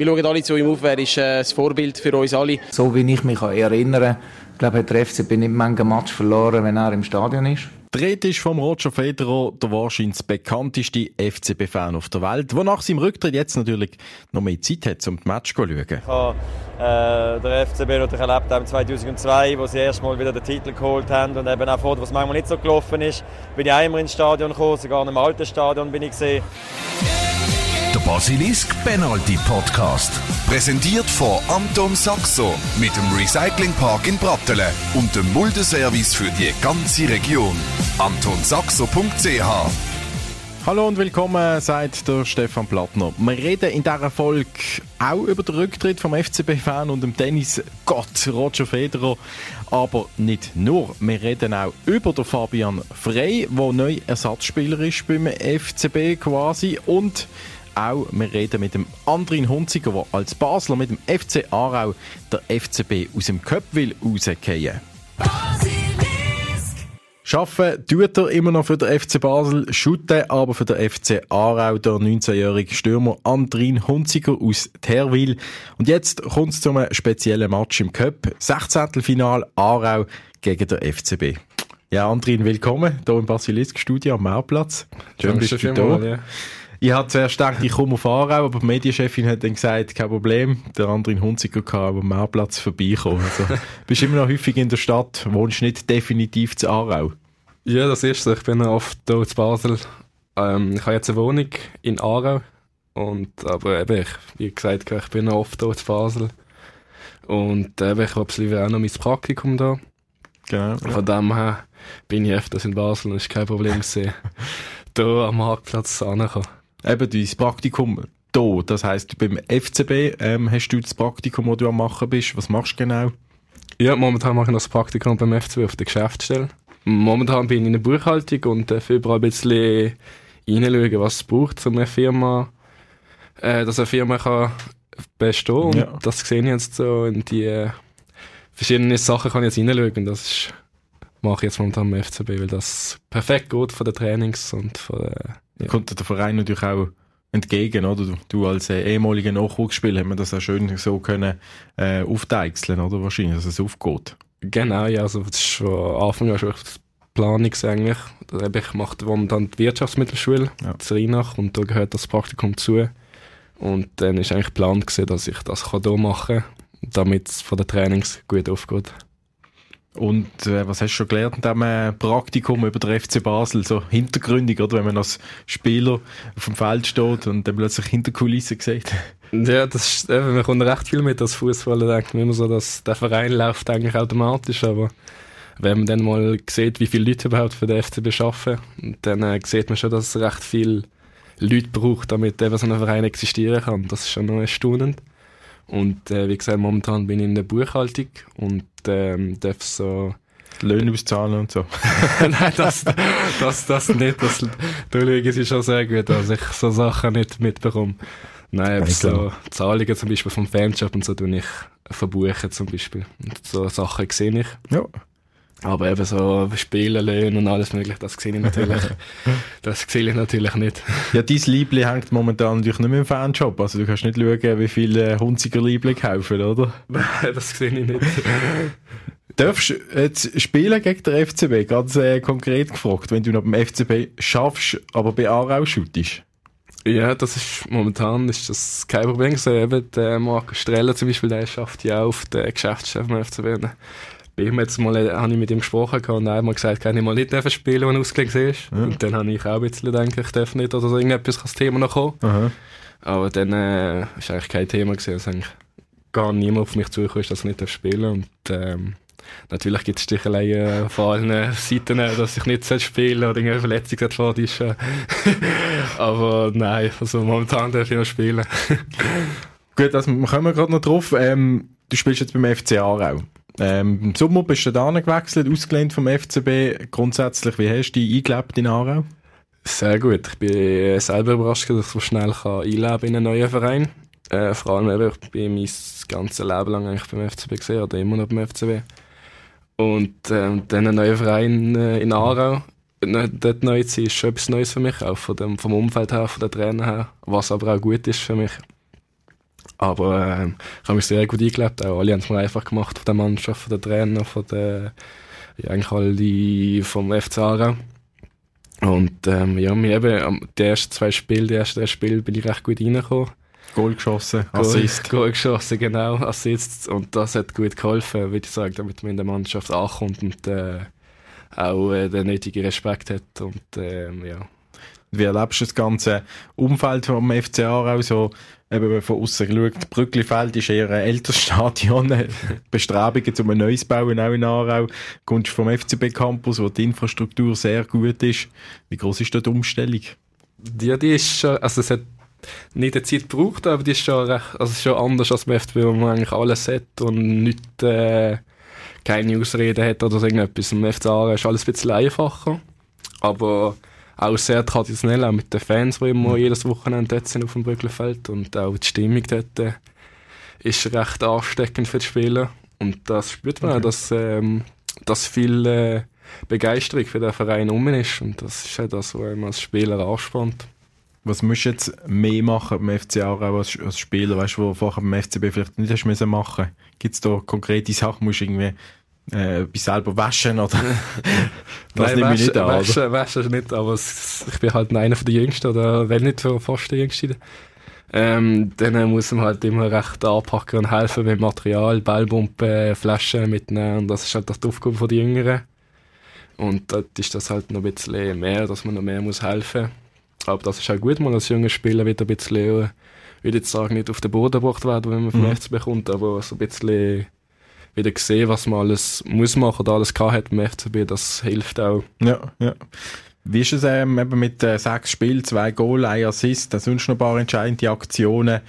Wir schauen alle zu ihm auf, er ist äh, das Vorbild für uns alle. So wie ich mich erinnere, ich glaube, hat der FCB nicht manchen Match verloren, wenn er im Stadion ist. Der Rede ist vom Roger Federer, der wahrscheinlich bekannteste FCB-Fan auf der Welt, der nach seinem Rücktritt jetzt natürlich noch mehr Zeit hat, um das Match zu schauen. Ich habe äh, den FCB natürlich erlebt im 2002, wo sie erstmal wieder den Titel geholt haben und eben auch vor, was manchmal nicht so gelaufen ist, bin ich einmal ins Stadion gekommen, sogar in einem alten Stadion bin ich gesehen. Der Basilisk Penalty Podcast. Präsentiert von Anton Saxo mit dem Recyclingpark in Brattelen und dem Muldeservice für die ganze Region. AntonSaxo.ch Hallo und willkommen, sagt der Stefan Plattner. Wir reden in dieser Folge auch über den Rücktritt vom FCB-Fan und dem Tennis-Gott Roger Federer. Aber nicht nur. Wir reden auch über den Fabian Frey, der neu Ersatzspieler ist beim FCB quasi. Und auch, wir reden mit dem Andrin Hunziger, der als Basler mit dem FC Aarau der FCB aus dem Köp will rausgehen. Schaffen tut er immer noch für den FC Basel, shooten aber für den FC Aarau der 19-jährige Stürmer Andrin Hunziger aus Terwil. Und jetzt kommt es zu einem speziellen Match im Cup. 16. Final Aarau gegen den FCB. Ja, Andrin, willkommen hier im Basilisk-Studio am Meerplatz. Schön, bist du da. Ja. Ich hatte zuerst gedacht, ich komme auf Aarau, aber die Medienchefin hat dann gesagt, kein Problem, der andere in Hunziker kann am Meerplatz vorbeikommen. Also, bist immer noch häufig in der Stadt, wohnst nicht definitiv zu Aarau? Ja, das ist so. Ich bin oft hier in Basel. Ähm, ich habe jetzt eine Wohnung in Aarau. Und, aber eben, ich, wie gesagt, ich bin oft hier in Basel. Und eben, ich habe lieber auch noch mein Praktikum da. Genau. Von ja. dem her bin ich öfters in Basel und es ist kein Problem gesehen, hier am Marktplatz anzukommen. Eben, dein Praktikum hier, das heisst, beim FCB ähm, hast du das Praktikum, das du am machen bist. Was machst du genau? Ja, momentan mache ich das Praktikum beim FCB auf der Geschäftsstelle. Momentan bin ich in der Buchhaltung und darf überall ein bisschen reinschauen, was es braucht, um eine Firma, äh, dass eine Firma kann bestehen kann. Und ja. das sehe ich jetzt so in die äh, verschiedenen Sachen kann ich jetzt reinschauen. Und das ist, mache ich jetzt momentan beim FCB, weil das perfekt geht von den Trainings und von der ja. kommt der Verein natürlich auch entgegen, oder? Du, du als äh, ehemaliger Nachwuchsspieler haben wir das auch schön so können äh, aufdeichseln, oder? Wahrscheinlich, dass es aufgeht. Genau, ja, also das ist von Anfang an schon Planung eigentlich. Ich mache momentan die Wirtschaftsmittelschule ja. in Rheinach und da gehört das Praktikum zu. Und dann ist eigentlich geplant gewesen, dass ich das hier machen kann, damit es von den Trainings gut aufgeht. Und äh, was hast du schon gelernt in diesem äh, Praktikum über den FC Basel? So hintergründig, oder? Wenn man als Spieler auf dem Feld steht und dann plötzlich Hinterkulissen sieht. Ja, das ist, eben, man kommt recht viel mit als Fußballer, denkt man immer so, dass der Verein läuft eigentlich automatisch, aber wenn man dann mal sieht, wie viele Leute überhaupt für den FCB arbeiten, dann äh, sieht man schon, dass es recht viele Leute braucht, damit eben so ein Verein existieren kann. Das ist schon noch erstaunend. Und äh, wie gesagt, momentan bin ich in der Buchhaltung und ähm, darf so Löhne auszahlen und so. Nein, das, das, das nicht. Das, da schauen sie schon sehr gut, dass ich so Sachen nicht mitbekomme. Nein, aber so Zahlungen zum Beispiel vom Fanjob und so tue ich verbuchen zum Beispiel. Und so Sachen sehe ich. Ja. Aber eben so Spielen, Löhne und alles mögliche, das sehe ich natürlich, das sehe ich natürlich nicht. Ja, dein Liebling hängt momentan natürlich nicht mehr im Fanshop. Also du kannst nicht schauen, wie viele Hunziger Liebling kaufen, oder? Nein, das sehe ich nicht. Darfst du jetzt spielen gegen den FCB? Ganz äh, konkret gefragt, wenn du noch beim FCB schaffst, aber bei Aarau shootest? Ja, das ist, momentan ist das kein Problem. So, eben, der Marco Streller zum Beispiel, der schafft ja auch auf den Geschäftschef beim FCB bei ihm jetzt mal, äh, habe ich mit ihm gesprochen und er hat mal gesagt, kann ich mal nicht spielen, wenn er ausgelegt ist. Ja. Und dann habe ich auch ein bisschen gedacht, ich darf nicht oder so irgendetwas kann das Thema noch kommen. Aha. Aber dann äh, ist eigentlich kein Thema gewesen, dass eigentlich gar niemand auf mich zugekommen ist, dass ich nicht spielen darf. Und ähm, natürlich gibt es Sticheleien von allen Seiten, dass ich nicht spielen oder irgendeine Verletzung vor ist. Aber nein, also momentan darf ich noch spielen. Gut, also wir kommen gerade noch drauf. Ähm, du spielst jetzt beim FC Aarau. Ähm, Im Sommer bist du da gewechselt, ausgelehnt vom FCB. Grundsätzlich, wie hast du dich eingelebt in Aarau? Sehr gut. Ich bin selber überrascht, dass ich so schnell kann einleben in einen neuen Verein. Äh, vor allem, ich bin mein ganzes Leben lang eigentlich beim FCB gesehen oder immer noch beim FCB. Und ähm, dann ein neuer Verein äh, in Aarau. Dort neu zu sein, ist schon etwas Neues für mich, auch von dem, vom Umfeld her, von den Trainer her, was aber auch gut ist für mich. Aber ähm, ich habe mich sehr gut eingelebt. Auch alle haben es mir einfach gemacht von der Mannschaft, von den Trainer, von der, ja, eigentlich alle vom FC Aarau. Und ähm, ja, mir eben, die ersten zwei Spiele, die ersten drei Spiele bin ich recht gut reingekommen. Goal geschossen, Assist. Goal, Goal geschossen, genau, Assist. Und das hat gut geholfen, würde ich sagen, damit man in der Mannschaft ankommt und äh, auch äh, den nötigen Respekt hat. Und ähm, ja. Wie erlebst du das ganze Umfeld vom FC Aarau so? Eben, von außen schaut, Brücklifeld ist eher ein älteres Stadion. Bestrebungen um ein neues bauen, auch in Aarau. Du kommst vom FCB Campus, wo die Infrastruktur sehr gut ist. Wie groß ist da die Umstellung? Ja, die ist schon, also es hat nicht eine Zeit gebraucht, aber die ist schon also schon anders als beim FCB, wo man eigentlich alles hat und nicht, äh, keine Ausreden hat oder irgendetwas. Im FC ist alles ein bisschen einfacher. Aber auch sehr traditionell, auch mit den Fans, die immer mhm. jedes Wochenende dort sind auf dem Brücklefeld und auch die Stimmung dort äh, ist recht ansteckend für die Spieler und das spürt man okay. auch, dass, ähm, dass viel äh, Begeisterung für den Verein um ist und das ist auch das, was man als Spieler anspannt. Was musst du jetzt mehr machen beim FC Aarau als, als Spieler, weißt du, wo vorher beim FCB vielleicht nicht hast machen? Gibt es da konkrete Sachen, musst du irgendwie äh, etwas selber waschen oder das Nein, nehme ich nicht an, waschen, oder? waschen nicht, aber es, ich bin halt einer von den Jüngsten oder wenn nicht fast der Jüngste. Ähm, dann muss man halt immer recht anpacken und helfen mit Material, Ballpumpen, Flaschen mitnehmen und das ist halt das die Aufgabe der Jüngeren. Und dort ist das halt noch ein bisschen mehr, dass man noch mehr muss helfen muss. Aber das ist auch gut, mal als junger Spieler wieder ein bisschen, ich würde jetzt sagen, nicht auf den Boden gebracht werden, wenn man mhm. bekommt, aber so ein bisschen wieder gesehen, was man alles muss machen oder alles gehabt hat beim FCB, das hilft auch. Ja, ja. Wie ist es ähm, eben mit äh, sechs Spielen, zwei Goal, ein Assist, sonst noch ein paar entscheidende Aktionen,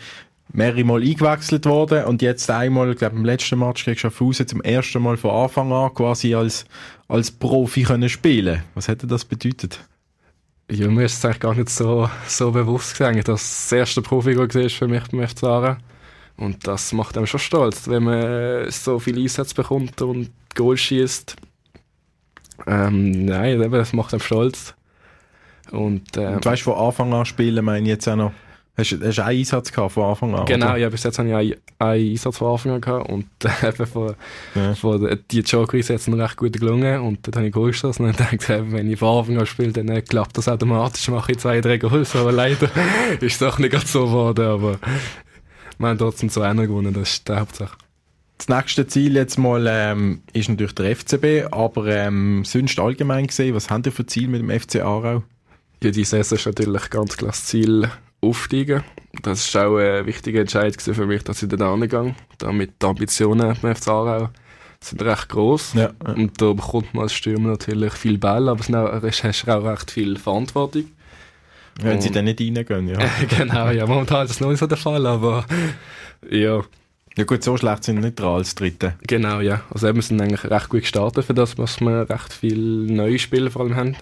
mehrere Mal eingewechselt worden und jetzt einmal, ich glaube im letzten Match gegen Schaffhausen zum ersten Mal von Anfang an quasi als, als Profi können spielen. Was hätte das bedeutet? Ja, mir ist es eigentlich gar nicht so, so bewusst dass das erste Profi war für mich beim FC Aarau. Und das macht einem schon stolz, wenn man so viel Einsatz bekommt und Goal schießt. Ähm, nein, das macht einem stolz. Und, ähm, und weißt du, von Anfang an spielen, meine ich jetzt auch noch. Hast, du einen Einsatz gehabt von Anfang an? Genau, oder? ja, bis jetzt habe ich einen, einen Einsatz von Anfang an gehabt und äh, eben von, ja. von die Joker-Einsätze sind recht gut gelungen und dann habe ich Goal geschossen und dann dachte wenn ich von Anfang an spiele, dann äh, klappt das automatisch, mache ich zwei, drei Goals, aber leider ist es doch nicht ganz so geworden, aber wir haben trotzdem zu einer gewonnen, das ist die Hauptsache. Das nächste Ziel jetzt mal ähm, ist natürlich der FCB, aber ähm, sonst allgemein gesehen, was haben ihr für Ziel mit dem FC Aarau? Ja, die Saison ist natürlich ganz klar das Ziel aufsteigen. Das war auch ein wichtiger Entscheid für mich, dass ich da hingehe. Damit die Ambitionen beim FC Aarau sind recht groß ja, ja. Und da bekommt man als Stürmer natürlich viel Ball, aber es hast auch recht viel Verantwortung. Wenn und, sie dann nicht reingehen, ja. genau, ja, momentan ist das noch nicht so der Fall, aber ja. Ja gut, so schlecht sind wir nicht dran als Dritte. Genau, ja. Also wir sind eigentlich recht gut gestartet für das, was wir recht viele neue Spieler vor allem haben.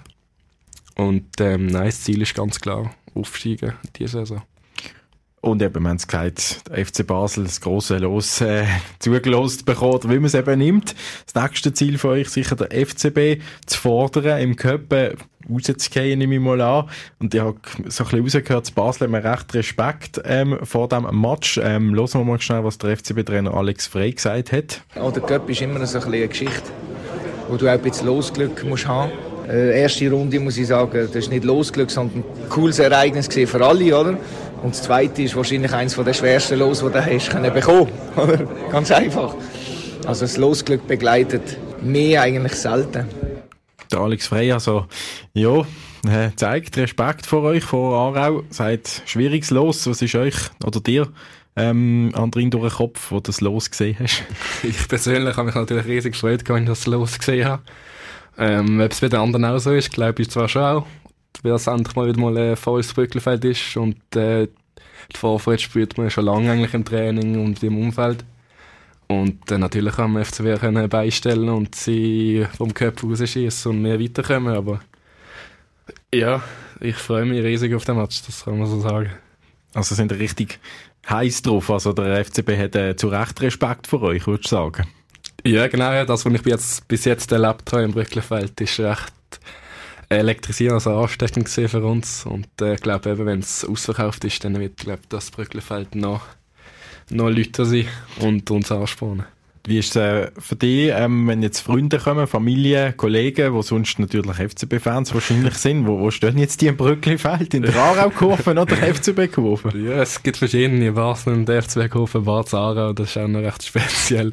Und ähm, nein, das Ziel ist ganz klar, aufsteigen diese Saison. Und eben, wir haben es gesagt, der FC Basel das grosse Los äh, zugelost bekommen, wie man es eben nimmt. Das nächste Ziel für euch sicher der FCB zu fordern, im Cup äh, rauszugehen, nehme ich mal an. Und ich habe so ein bisschen rausgehört, zu Basel haben wir recht Respekt ähm, vor diesem Match. Ähm, hören wir mal schnell, was der FCB-Trainer Alex Frey gesagt hat. Oh, der Cup ist immer so ein eine Geschichte, wo du auch ein bisschen Losglück musst haben äh, erste Runde muss ich sagen, das ist nicht Losglück, sondern ein cooles Ereignis für alle, oder? Und das zweite ist wahrscheinlich eines der schwersten Los, die du hast können bekommen, oder? Ganz einfach. Also das Losglück begleitet mehr eigentlich selten. Der Alex Frey, also, ja, äh, zeigt Respekt vor euch, vor Aarau, sagt, schwieriges Los, was ist euch oder dir ähm, Andrin durch den Kopf, wo du das Los gesehen hast? ich persönlich habe mich natürlich riesig gefreut, wenn ich das Los gesehen habe. Ähm, ob es bei den anderen auch so ist, glaube ich zwar schon auch, weil es endlich mal wieder mal ein volles Brückelfeld ist und äh, die Vorfreude spürt man schon lange eigentlich im Training und im Umfeld. Und äh, natürlich haben wir FCW können beistellen und sie vom Köpf rausschießen und mehr weiterkommen, aber ja, ich freue mich riesig auf den Match, das kann man so sagen. Also sind richtig heiß drauf, also der FCB hat äh, zu Recht Respekt vor euch, würde ich sagen. Ja, genau. Das, was ich jetzt, bis jetzt erlebt habe im Brücklefeld, ist recht elektrisierend, also ansteckend für uns. Und äh, ich glaube, wenn es ausverkauft ist, dann wird glaub, das Brücklefeld noch, noch Leute sind und uns anspornen. Wie ist es äh, für dich, ähm, wenn jetzt Freunde kommen, Familie, Kollegen, die sonst natürlich FCB-Fans wahrscheinlich sind, wo, wo stehen jetzt die im Brücklifeld? In der Aarau-Kurve oder FCB-Kurve? Ja, es gibt verschiedene Basel und FCB-Kurve, Bad Aarau, das ist auch noch recht speziell.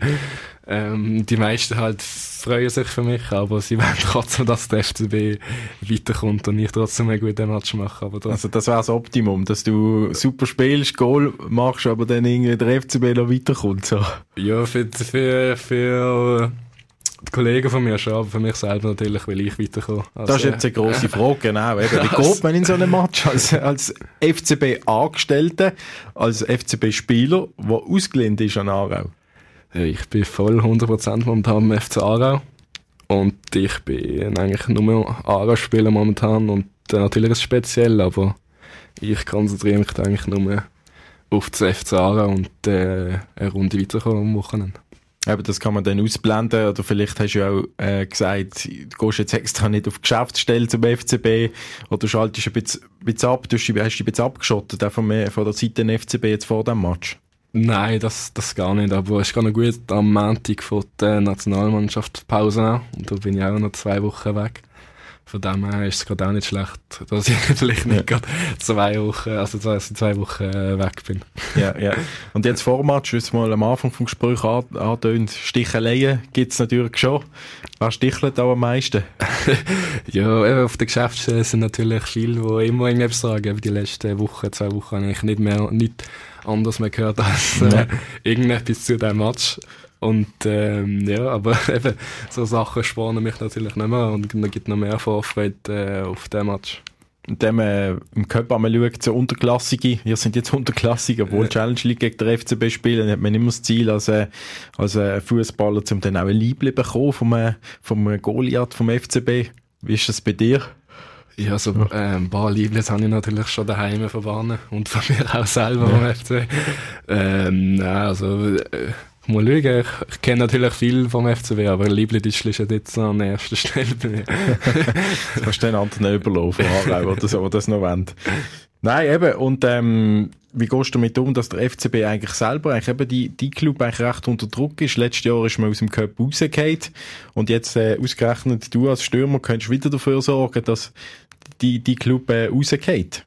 Ähm, die meisten halt freuen sich für mich, aber sie wollen trotzdem, dass der FCB weiterkommt und ich trotzdem einen guten Match mache. Aber also das wäre das Optimum, dass du super spielst, Goal machst, aber dann irgendwie der FCB noch weiterkommt. So. Ja, für, für, für die Kollegen von mir schon, aber für mich selber natürlich, weil ich weiterkomme. Also, das ist jetzt eine grosse Frage, genau. Eben. Wie geht man in so einem Match als, als FCB-Angestellter, als FCB-Spieler, der ausgelehnt ist an Aarau? Ich bin voll 100% momentan im FC Aarau. Und ich bin eigentlich nur Aarau-Spieler momentan. Und äh, natürlich ist es speziell, aber ich konzentriere mich eigentlich nur auf das FC Aarau und äh, eine Runde weiterkommen am Wochenende. Eben, das kann man dann ausblenden. Oder vielleicht hast du ja auch äh, gesagt, du gehst jetzt extra nicht auf Geschäftsstelle zum FCB oder schaltest ein bisschen, bisschen ab. Du hast dich ein bisschen abgeschottet von, von der Seite des FCB jetzt vor dem Match. Nein, das, das gar nicht. Aber es ist gar gut am Montag von der Nationalmannschaft Pause an. Und da bin ich auch noch zwei Wochen weg. Von dem her ist es gerade auch nicht schlecht, dass ich vielleicht nicht ja. gerade zwei Wochen, also zwei, zwei Wochen äh, weg bin. Ja, ja. Und jetzt wie es mal am Anfang vom Gespräch antönt, Sticheleien gibt es natürlich schon. Wer stichelt auch am meisten? ja, eben auf der Geschäftsstelle sind natürlich viele, die immer irgendetwas sagen. Die letzten Wochen, zwei Wochen habe ich nicht mehr, nicht anders mehr gehört als äh, irgendetwas zu diesem Match. Und ähm, ja, aber eben, so Sachen sparen mich natürlich nicht mehr und dann gibt noch mehr Vorfreude äh, auf den Match. Und dem äh, im Cup einmal schaut, so Unterklassige, wir sind jetzt Unterklassige, obwohl ja. Challenge League gegen der FCB spielen, hat man immer das Ziel, als, äh, als äh, Fußballer, um dann auch ein Liebling bekommen vom, äh, vom Goliath vom FCB. Wie ist das bei dir? Ja, so äh, ein paar Lieblings habe ich natürlich schon daheim verbannen und von mir auch selber ja. vom FC. Ähm, nein, also äh, mal schauen, ich, ich kenne natürlich viel vom FCW, aber Lieblingstischl ist jetzt an erster Stelle bei mir. du kannst den anderen überlaufen, oder so, das noch wollen. Nein, eben, und ähm, wie gehst du damit um, dass der FCB eigentlich selber, eigentlich eben die, die Club eigentlich recht unter Druck ist? Letztes Jahr ist man aus dem Cup rausgefallen und jetzt äh, ausgerechnet du als Stürmer könntest wieder dafür sorgen, dass die, die Club äh, rausgeht?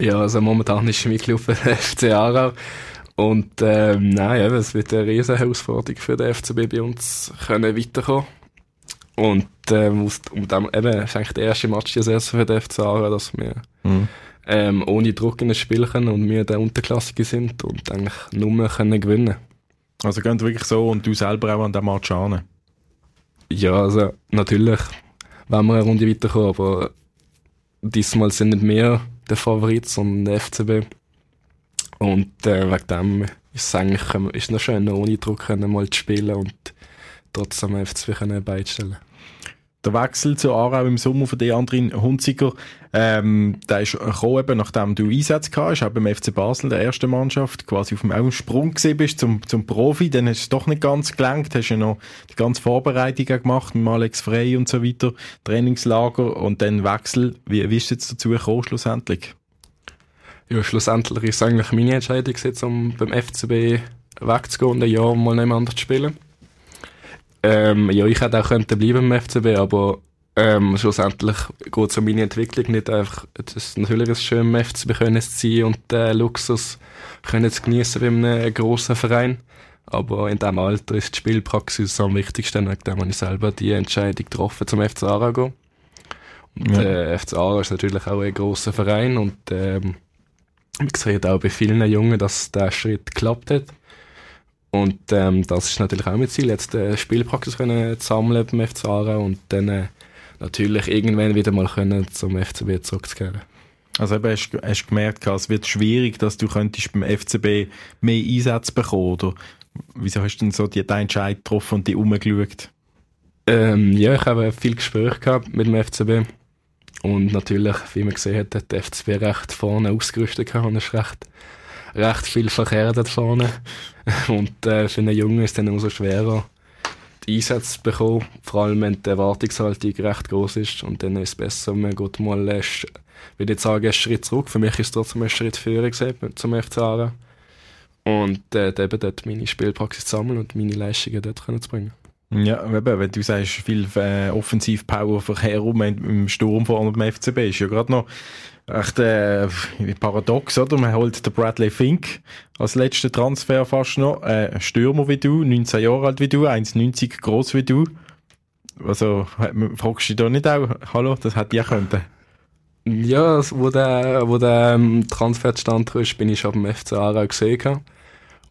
Ja, also momentan ist mein Club der FC Aarau. Und ähm, nein, eben, es wird eine riesige Herausforderung für den FCB bei uns können weiterkommen. Und ähm, aus, um dem, eben, es ist eigentlich der erste Match für den FC Aarau, dass wir mhm. ähm, ohne Druck in das Spiel können und wir der Unterklassige sind und eigentlich nur können gewinnen. Also geht wirklich so und du selber auch an den Match an? Ja, also natürlich wenn wir eine Runde weiterkommen, aber diesmal sind nicht mehr der Favorit, sondern der FCB. Und äh, wegen dem ist es eigentlich ist noch schön, ohne Druck mal zu spielen und trotzdem FCB beistellen der Wechsel zu Aarau im Sommer von Andrin Hunziker, ähm, der ist gekommen, eben, nachdem du Einsätze gehabt hast, auch beim FC Basel, der ersten Mannschaft, quasi auf dem auch Sprung gesehen bist zum, zum Profi, dann hast du es doch nicht ganz gelangt, hast ja noch die ganze Vorbereitung gemacht mit Alex Frey und so weiter, Trainingslager und dann Wechsel. Wie, wie ist jetzt dazu gekommen, schlussendlich? Ja, schlussendlich ist es eigentlich meine Entscheidung, um beim FCB wegzugehen und ein Jahr mal anders zu spielen. Ähm, ja, ich hätte auch könnte bleiben im FCB, aber ähm, schlussendlich geht es um meine Entwicklung nicht einfach. Es ist natürlich schön, im FCB können zu sein und den Luxus können zu genießen bei einem grossen Verein. Aber in diesem Alter ist die Spielpraxis am wichtigsten, wegen dem habe ich selber die Entscheidung getroffen, zum FC gehen. Und ja. der äh, FC Aarau ist natürlich auch ein grosser Verein und ähm, man sieht auch bei vielen Jungen, dass der Schritt geklappt hat. Und ähm, das ist natürlich auch mein Ziel, jetzt äh, Spielpraxis können zu sammeln beim FC Aarau und dann äh, natürlich irgendwann wieder mal können zum FCB zurückzukehren. Also eben hast, hast du gemerkt, es wird schwierig, dass du könntest beim FCB mehr Einsätze bekommen, oder? Wieso hast du denn so die, den Entscheid getroffen und die umgeschaut? Ähm, ja, ich habe viel Gespräche gehabt mit dem FCB. Und natürlich, wie man gesehen hat, hat der FCB recht vorne ausgerüstet gehabt und ist recht recht viel Verkehr dort vorne. Und äh, für einen Jungen ist es dann umso schwerer, die Einsätze zu bekommen. Vor allem, wenn die Erwartungshaltung recht groß ist. Und dann ist es besser, man geht mal, ich würde jetzt sagen, einen Schritt zurück. Für mich ist es trotzdem ein Schritt früher gesehen zum FC und äh, eben dort meine Spielpraxis sammeln und meine Leistungen dort zu bringen. Ja, eben, wenn du sagst, viel äh, Offensiv-Power herum im Sturm vorne beim FCB, ist ja gerade noch echt äh, paradox, oder? Man holt den Bradley Fink als letzten Transfer fast noch, äh, Stürmer wie du, 19 Jahre alt wie du, 1,90 groß wie du. Also, fragst du dich da nicht auch, hallo, das hätte ich können? Ja, wo der, wo der ähm, Transfer stand ist, bin ich schon beim FC Aarau gesehen.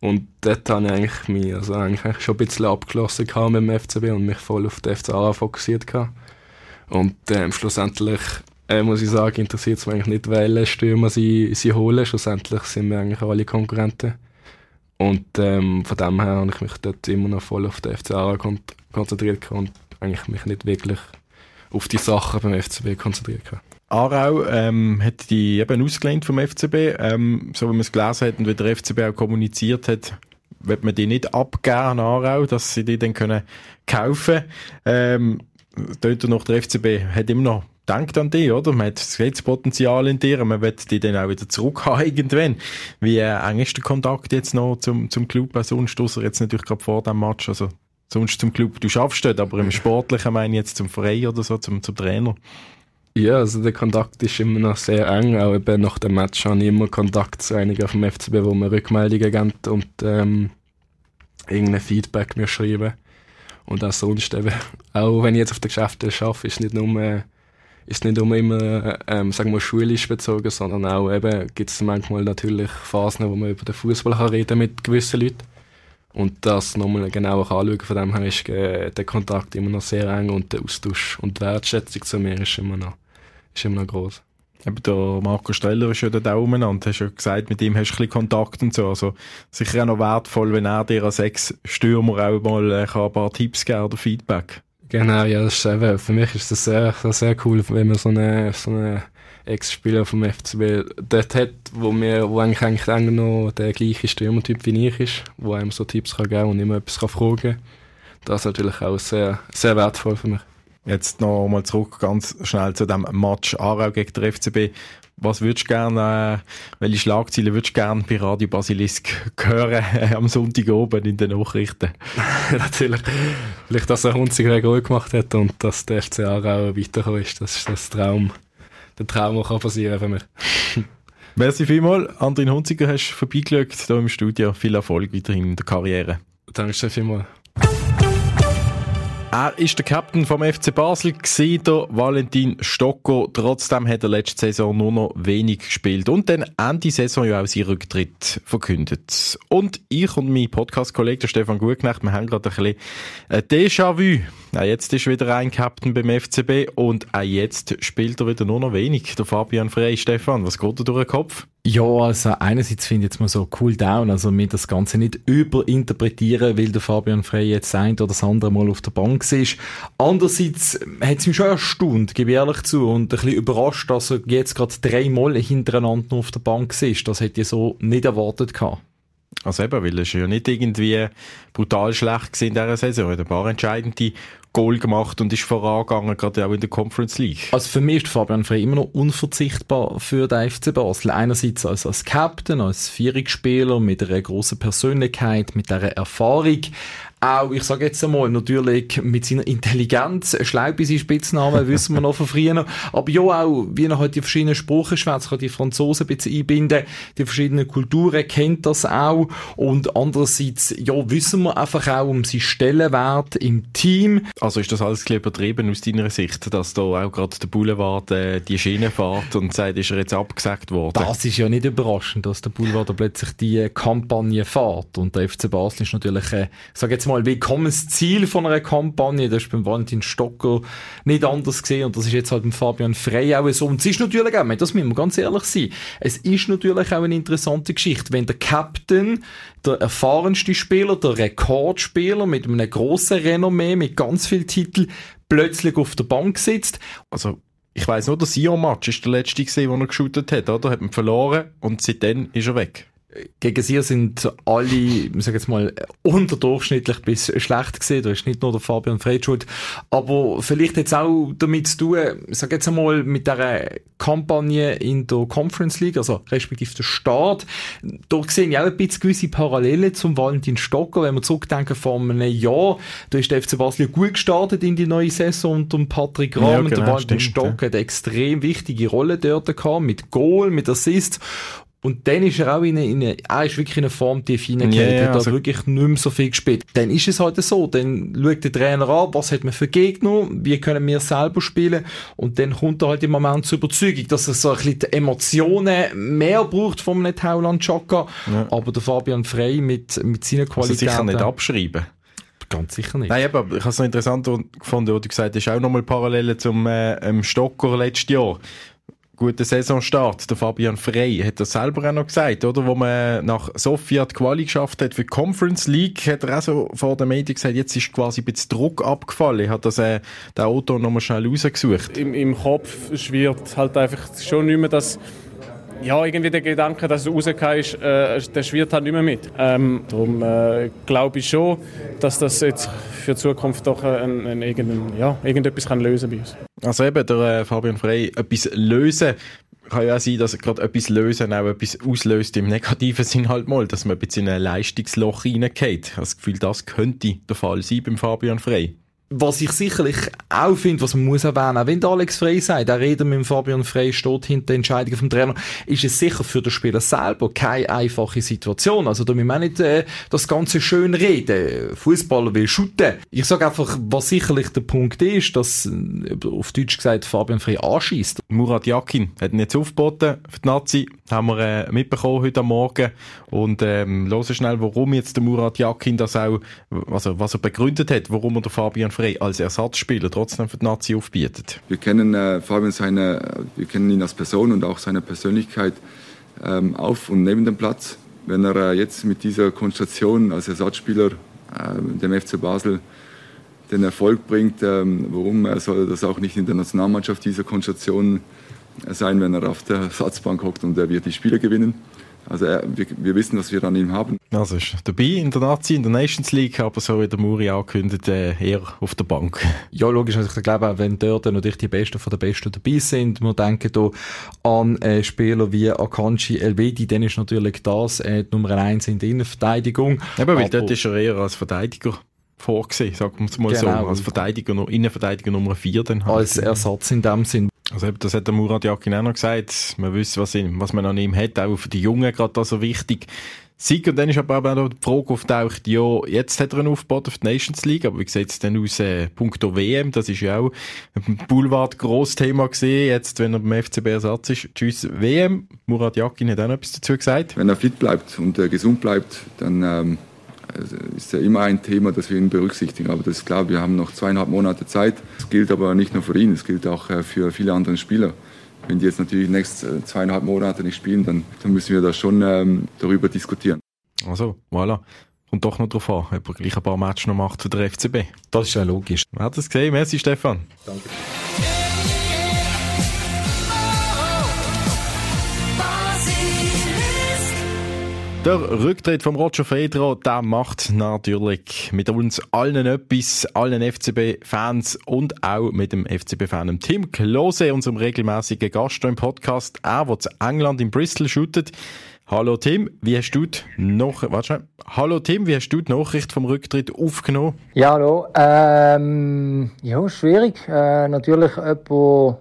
Und dort habe ich eigentlich mich, also eigentlich schon ein bisschen abgeschlossen mit dem FCB und mich voll auf den FC Aarau fokussiert. Gehabt. Und ähm, schlussendlich äh, muss ich sagen, interessiert es mich eigentlich nicht, welche Stürmer sie, sie holen. Schlussendlich sind wir eigentlich alle Konkurrenten. Und ähm, von dem her habe ich mich dort immer noch voll auf den FC Aarau kon konzentriert und eigentlich mich nicht wirklich auf die Sachen beim FCB konzentriert. Aarau ähm, hat die eben ausgelehnt vom FCB, ähm, so wie man es gelesen hat und wie der FCB auch kommuniziert hat, wird man die nicht abgeben an Aarau, dass sie die dann können kaufen können. Ähm, noch der FCB hat immer noch denkt an dich, oder? Man hat das Potenzial in dir, man wird die dann auch wieder zurück haben irgendwann. Wie äh, eng ist der Kontakt jetzt noch zum, zum Club? Sonst, ausser jetzt natürlich gerade vor dem Match, also sonst zum Club, du schaffst dort, aber im Sportlichen meine ich jetzt zum Verein oder so, zum, zum Trainer. Ja, also der Kontakt ist immer noch sehr eng. Auch eben nach dem Match habe ich immer Kontakt zu einigen vom FCB, wo mir Rückmeldungen geben und ähm, irgendein Feedback mir schreiben. Und auch sonst eben, auch wenn ich jetzt auf den Geschäften arbeite, ist nicht nur ist nicht nur immer, ähm, sagen wir, schulisch bezogen, sondern auch eben gibt es manchmal natürlich Phasen, wo man über den Fußball reden mit gewissen Leuten. Und das nochmal genauer anschauen, von dem her ist äh, der Kontakt immer noch sehr eng und der Austausch und die Wertschätzung zu mir ist immer noch, ist immer noch groß. Eben der Marco Streller ist ja der Daumen und hast ja gesagt, mit ihm hast du ein bisschen Kontakt und so. Also sicher auch noch wertvoll, wenn er dir als Ex-Stürmer auch mal äh, ein paar Tipps geben oder Feedback. Genau, ja, das ist eben, für mich ist das sehr, sehr cool, wenn man so eine, so eine Ex-Spieler vom FCB dort hat, wo, mir, wo eigentlich, eigentlich noch der gleiche Stürmertyp wie ich ist, wo einem so Tipps kann geben und immer etwas kann fragen kann. Das ist natürlich auch sehr, sehr wertvoll für mich. Jetzt noch mal zurück ganz schnell zu dem Match Aarau gegen den FCB. Was würdest du gerne, äh, welche Schlagzeilen würdest du gerne bei Radio Basilisk hören äh, am Sonntag oben in den Nachrichten? Natürlich. Vielleicht, dass er Hunziger ein Goal gemacht hat und dass der FC Aarau weitergekommen ist. Das ist das Traum, der Traum, der passieren kann für mich. Merci vielmals. Andrin Hunziger hast vorbeigeschaut hier im Studio. Viel Erfolg weiterhin in der Karriere. Danke vielmals. Er ist der Captain vom FC Basel der Valentin Stocko. Trotzdem hat er letzte Saison nur noch wenig gespielt und dann Ende Saison ja auch seinen Rücktritt verkündet. Und ich und mein Podcast-Kollege Stefan Gutknecht, wir haben gerade ein bisschen Déjà-vu. Auch jetzt ist wieder ein Captain beim FCB und auch jetzt spielt er wieder nur noch wenig. Der Fabian Frey. Stefan, was geht da durch den Kopf? Ja, also einerseits finde ich jetzt mal so cool down, also mir das Ganze nicht überinterpretieren, weil der Fabian Frey jetzt ein oder das andere Mal auf der Bank ist. Andererseits hat es mich schon erstaunt, gebe ich ehrlich zu, und ein bisschen überrascht, dass er jetzt gerade dreimal hintereinander auf der Bank ist. Das hätte ich so nicht erwartet gehabt. Also eben, weil es ja nicht irgendwie brutal schlecht in dieser Saison. Er hat ein paar entscheidende Goal gemacht und ist vorangegangen, gerade auch in der Conference League. Also für mich ist Fabian Frey immer noch unverzichtbar für den FC Basel. Einerseits als, als Captain, als Vierungsspieler mit einer grossen Persönlichkeit, mit dieser Erfahrung auch, ich sage jetzt einmal, natürlich mit seiner Intelligenz, schlau bei seinen Spitznamen, wissen wir noch von früher. Aber ja auch, wie er halt die verschiedenen Sprachen schwätzt, kann die Franzosen ein bisschen einbinden, die verschiedenen Kulturen kennt das auch. Und andererseits, ja, wissen wir einfach auch um seinen Stellenwert im Team. Also ist das alles ein bisschen übertrieben aus deiner Sicht, dass da auch gerade der Boulevard äh, die Schiene fährt und sagt, ist er jetzt abgesagt worden? Das ist ja nicht überraschend, dass der Boulevard plötzlich die Kampagne fährt. Und der FC Basel ist natürlich, äh, sage jetzt mal, willkommenes Ziel von einer Kampagne. Das ist beim Valentin Stocker nicht anders gesehen und das ist jetzt halt beim Fabian Frey auch so. Und es ist natürlich auch, das müssen wir ganz ehrlich sein, es ist natürlich auch eine interessante Geschichte, wenn der Captain, der erfahrenste Spieler, der Rekordspieler mit einem grossen Renommee, mit ganz vielen Titeln, plötzlich auf der Bank sitzt. Also ich weiss nur, der Sion-Match ist der letzte gesehen, den er geshootet hat, oder? Hat man verloren und seitdem ist er weg. Gegen sie sind alle, ich sag jetzt mal, unterdurchschnittlich bis schlecht gesehen. Da ist nicht nur der Fabian Frey schuld. Aber vielleicht jetzt auch damit zu tun, ich sag jetzt einmal, mit der Kampagne in der Conference League, also respektive der Start. Da sehen ja auch ein bisschen gewisse Parallelen zum Valentin Stocker. Wenn wir zurückdenken vor einem Jahr, da ist der FC Basel gut gestartet in die neue Saison unter Patrick Rahm. Ja, genau, der Valentin Stocker ja. hat eine extrem wichtige Rolle dort gehabt, mit Goal, mit Assist. Und dann ist er auch in eine, in eine er ist wirklich in eine Form tief hineingekehrt, yeah, hat also wirklich nicht mehr so viel gespielt. Dann ist es halt so, dann schaut der Trainer an, was hat man für Gegner, wie können wir selber spielen und dann kommt er halt im Moment zur Überzeugung, dass er so ein bisschen die Emotionen mehr braucht vom einem Tauland Chaka, ja. aber der Fabian Frey mit, mit seiner Qualität... Also sicher nicht abschreiben. Ganz sicher nicht. Nein, aber ich habe es noch interessant gefunden, wo du gesagt hast, auch nochmal Parallelen zum äh, Stocker letztes Jahr guten Saisonstart. Der Fabian Frey hat das selber auch noch gesagt, oder? Wo man nach Sofia die Quali geschafft hat für die Conference League, hat er auch so vor den Medien gesagt, jetzt ist quasi ein bisschen Druck abgefallen. Hat das, äh, den Auto nochmal schnell rausgesucht. Im, Im Kopf schwirrt halt einfach schon nicht mehr das ja, irgendwie der Gedanke, dass du rausgehst, äh, der schwirrt halt nicht mehr mit. Ähm, darum äh, glaube ich schon, dass das jetzt für die Zukunft doch ein, ein, ein, ja, irgendetwas kann lösen bei uns. Also eben, der äh, Fabian Frey, etwas lösen kann ja auch sein, dass gerade etwas lösen auch etwas auslöst im negativen Sinn halt mal, dass man ein bisschen in ein Leistungsloch reingeht. Das Gefühl, das könnte der Fall sein beim Fabian Frey was ich sicherlich auch finde, was man muss erwähnen, auch wenn der Alex Frey sagt, der Rede mit Fabian Frey steht hinter der Entscheidung vom Trainer, ist es sicher für den Spieler selber keine einfache Situation. Also da müssen wir nicht äh, das Ganze schön reden. Fußballer will shooten. Ich sage einfach, was sicherlich der Punkt ist, dass äh, auf Deutsch gesagt Fabian Frey anschießt. Murat Yakin hat ihn jetzt aufgeboten für die Nazi, haben wir äh, mitbekommen heute Morgen und ähm, hören schnell, warum jetzt der Murat Yakin das auch, also was er begründet hat, warum er der Fabian Frey als Ersatzspieler trotzdem für die Nazi aufbietet. Wir kennen äh, Fabian seine, wir kennen ihn als Person und auch seine Persönlichkeit ähm, auf und neben dem Platz. Wenn er äh, jetzt mit dieser Konstellation als Ersatzspieler äh, dem FC Basel den Erfolg bringt, ähm, warum soll das auch nicht in der Nationalmannschaft dieser Konstellation sein, wenn er auf der Ersatzbank hockt und er wird die Spiele gewinnen. Also äh, wir, wir, wissen, was wir an ihm haben. Also ist dabei in der Nazi, in der Nations League, aber so wie der Muri angekündigt, äh, eher auf der Bank. Ja, logisch. Also ich glaube, wenn dort natürlich die Besten von den Besten dabei sind, wir denken hier an äh, Spieler wie Akanji Elvedi, dann ist natürlich das äh, die Nummer eins in der Innenverteidigung. Eben, weil aber, dort ist er eher als Verteidiger vorgesehen, sagen wir es mal genau. so. Als Verteidiger, Innenverteidiger Nummer 4 dann halt. Als Ersatz in dem Sinn. Also das hat der Murat Yakin auch noch gesagt. Man wüsste, was, was man an ihm hat, auch für die Jungen gerade so wichtig. Sieg und dann ist aber auch noch die Frage auftaucht, ja, jetzt hat er einen Aufbau auf die Nations League, aber wie sieht es denn aus, äh, punkto WM, das ist ja auch ein Boulevard Grossthema gesehen, jetzt, wenn er beim FCB Ersatz ist, tschüss WM, Murat Yakin hat auch noch etwas dazu gesagt. Wenn er fit bleibt und äh, gesund bleibt, dann ähm, ist ja immer ein Thema, das wir ihn berücksichtigen. Aber das ist klar, wir haben noch zweieinhalb Monate Zeit. Das gilt aber nicht nur für ihn, es gilt auch äh, für viele andere Spieler. Wenn die jetzt natürlich die nächsten äh, zweieinhalb Monate nicht spielen, dann, dann müssen wir da schon ähm, darüber diskutieren. Also, voilà. Kommt doch noch darauf an, ob er gleich ein paar Matches noch macht für den FCB. Das ist ja logisch. Man hat es gesehen. Merci, Stefan. Danke. Der Rücktritt von Roger Federer, der macht natürlich mit uns allen etwas, allen FCB-Fans und auch mit dem FCB-Fan Tim Klose, unserem regelmäßigen Gast im Podcast. Er, der zu England in Bristol shootet. Hallo Tim, wie hast du die noch, warte Hallo Tim, wie hast du die Nachricht vom Rücktritt aufgenommen? Ja, hallo. Ähm, ja, schwierig. Äh, natürlich jemand,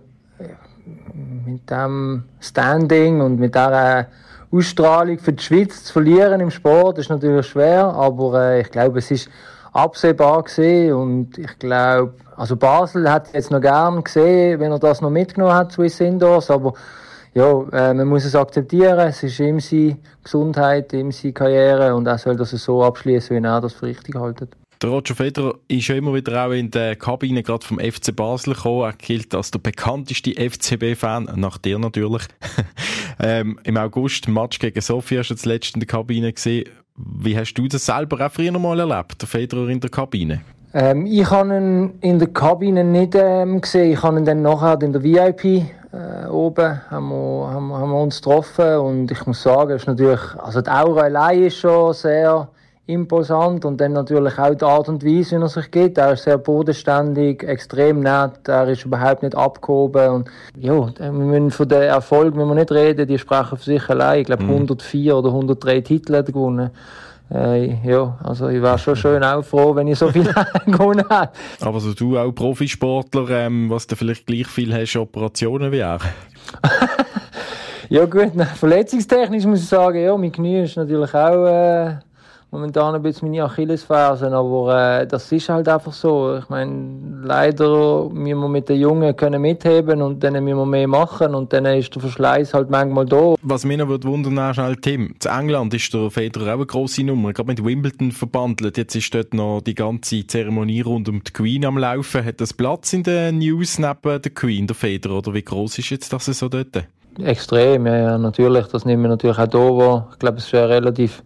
mit dem Standing und mit der Ausstrahlung für die Schweiz zu verlieren im Sport ist natürlich schwer, aber äh, ich glaube, es ist absehbar gesehen und ich glaube, also Basel hat jetzt noch gern gesehen, wenn er das noch mitgenommen hat, Swiss Indoors, aber ja, äh, man muss es akzeptieren, es ist ihm seine Gesundheit, ihm seine Karriere und er soll das so abschließen, wie er das für richtig. Der Roger Federer ist ja immer wieder auch in der Kabine gerade vom FC Basel gekommen. Er gilt als der bekannteste FCB-Fan, nach dir natürlich. ähm, Im August, Match gegen Sofia, hast du zuletzt in der Kabine gesehen. Wie hast du das selber auch früher noch mal erlebt, der Federer in der Kabine? Ähm, ich habe ihn in der Kabine nicht ähm, gesehen. Ich habe ihn dann nachher in der VIP äh, oben haben wir, haben, haben wir uns getroffen und ich muss sagen, ist natürlich, also die Aura allein ist schon sehr imposant und dann natürlich auch die Art und Weise, wie er sich geht. Er ist sehr bodenständig, extrem nett, er ist überhaupt nicht abgehoben und ja, wir müssen von den Erfolg müssen wir nicht reden, die sprechen für sich allein. Ich glaube mhm. 104 oder 103 Titel hat er gewonnen. Äh, ja, also ich wäre schon schön auch froh, wenn ich so viel gewonnen hätte. Aber so du auch Profisportler, ähm, was du vielleicht gleich viel hast, Operationen wie er? ja gut, verletzungstechnisch muss ich sagen, ja, mein Knie ist natürlich auch... Äh, momentan ein bisschen meine Achillesfersen, aber äh, das ist halt einfach so. Ich meine, leider müssen wir mit den Jungen können mitheben und dann müssen wir mehr machen und dann ist der Verschleiß halt manchmal da. Was mich noch wundern schnell Tim, zu England ist der Federer auch eine grosse Nummer, gerade mit Wimbledon verbandelt. Jetzt ist dort noch die ganze Zeremonie rund um die Queen am Laufen. Hat das Platz in den News neben der Queen, der Federer, oder wie groß ist jetzt das so dort? Extrem, ja, ja natürlich. Das nehmen wir natürlich auch da wahr. Ich glaube, es ist ja relativ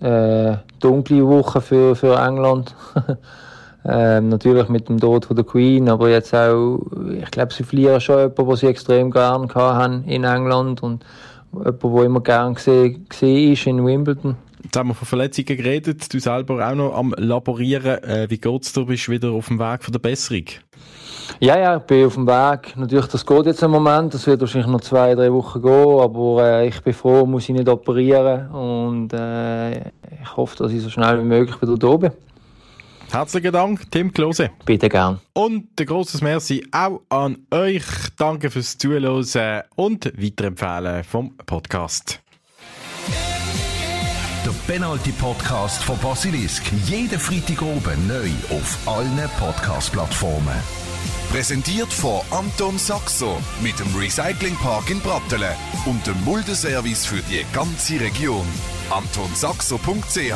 äh, dunkle Woche für, für England. ähm, natürlich mit dem Tod von der Queen, aber jetzt auch, ich glaube, sie verlieren schon jemanden, was sie extrem gern haben in England und jemanden, der immer gern gesehen, ist in Wimbledon. Jetzt haben wir von Verletzungen geredet, du selber auch noch am Laborieren. Äh, wie geht's dir? Bist du wieder auf dem Weg von der Besserung? Ja, ja, ich bin auf dem Weg. Natürlich, das geht jetzt im Moment. Das wird wahrscheinlich noch zwei, drei Wochen gehen. Aber äh, ich bin froh, muss ich nicht operieren. Und äh, ich hoffe, dass ich so schnell wie möglich wieder da bin. Herzlichen Dank, Tim Klose. Bitte gern. Und ein grosses Merci auch an euch. Danke fürs Zuhören und Weiterempfehlen vom Podcast. Der Penalty-Podcast von Basilisk. Jeden Freitag oben neu auf allen Podcast-Plattformen. Präsentiert von Anton Saxo mit dem Recyclingpark in Brattelen und dem Muldeservice für die ganze Region. AntonSaxo.ch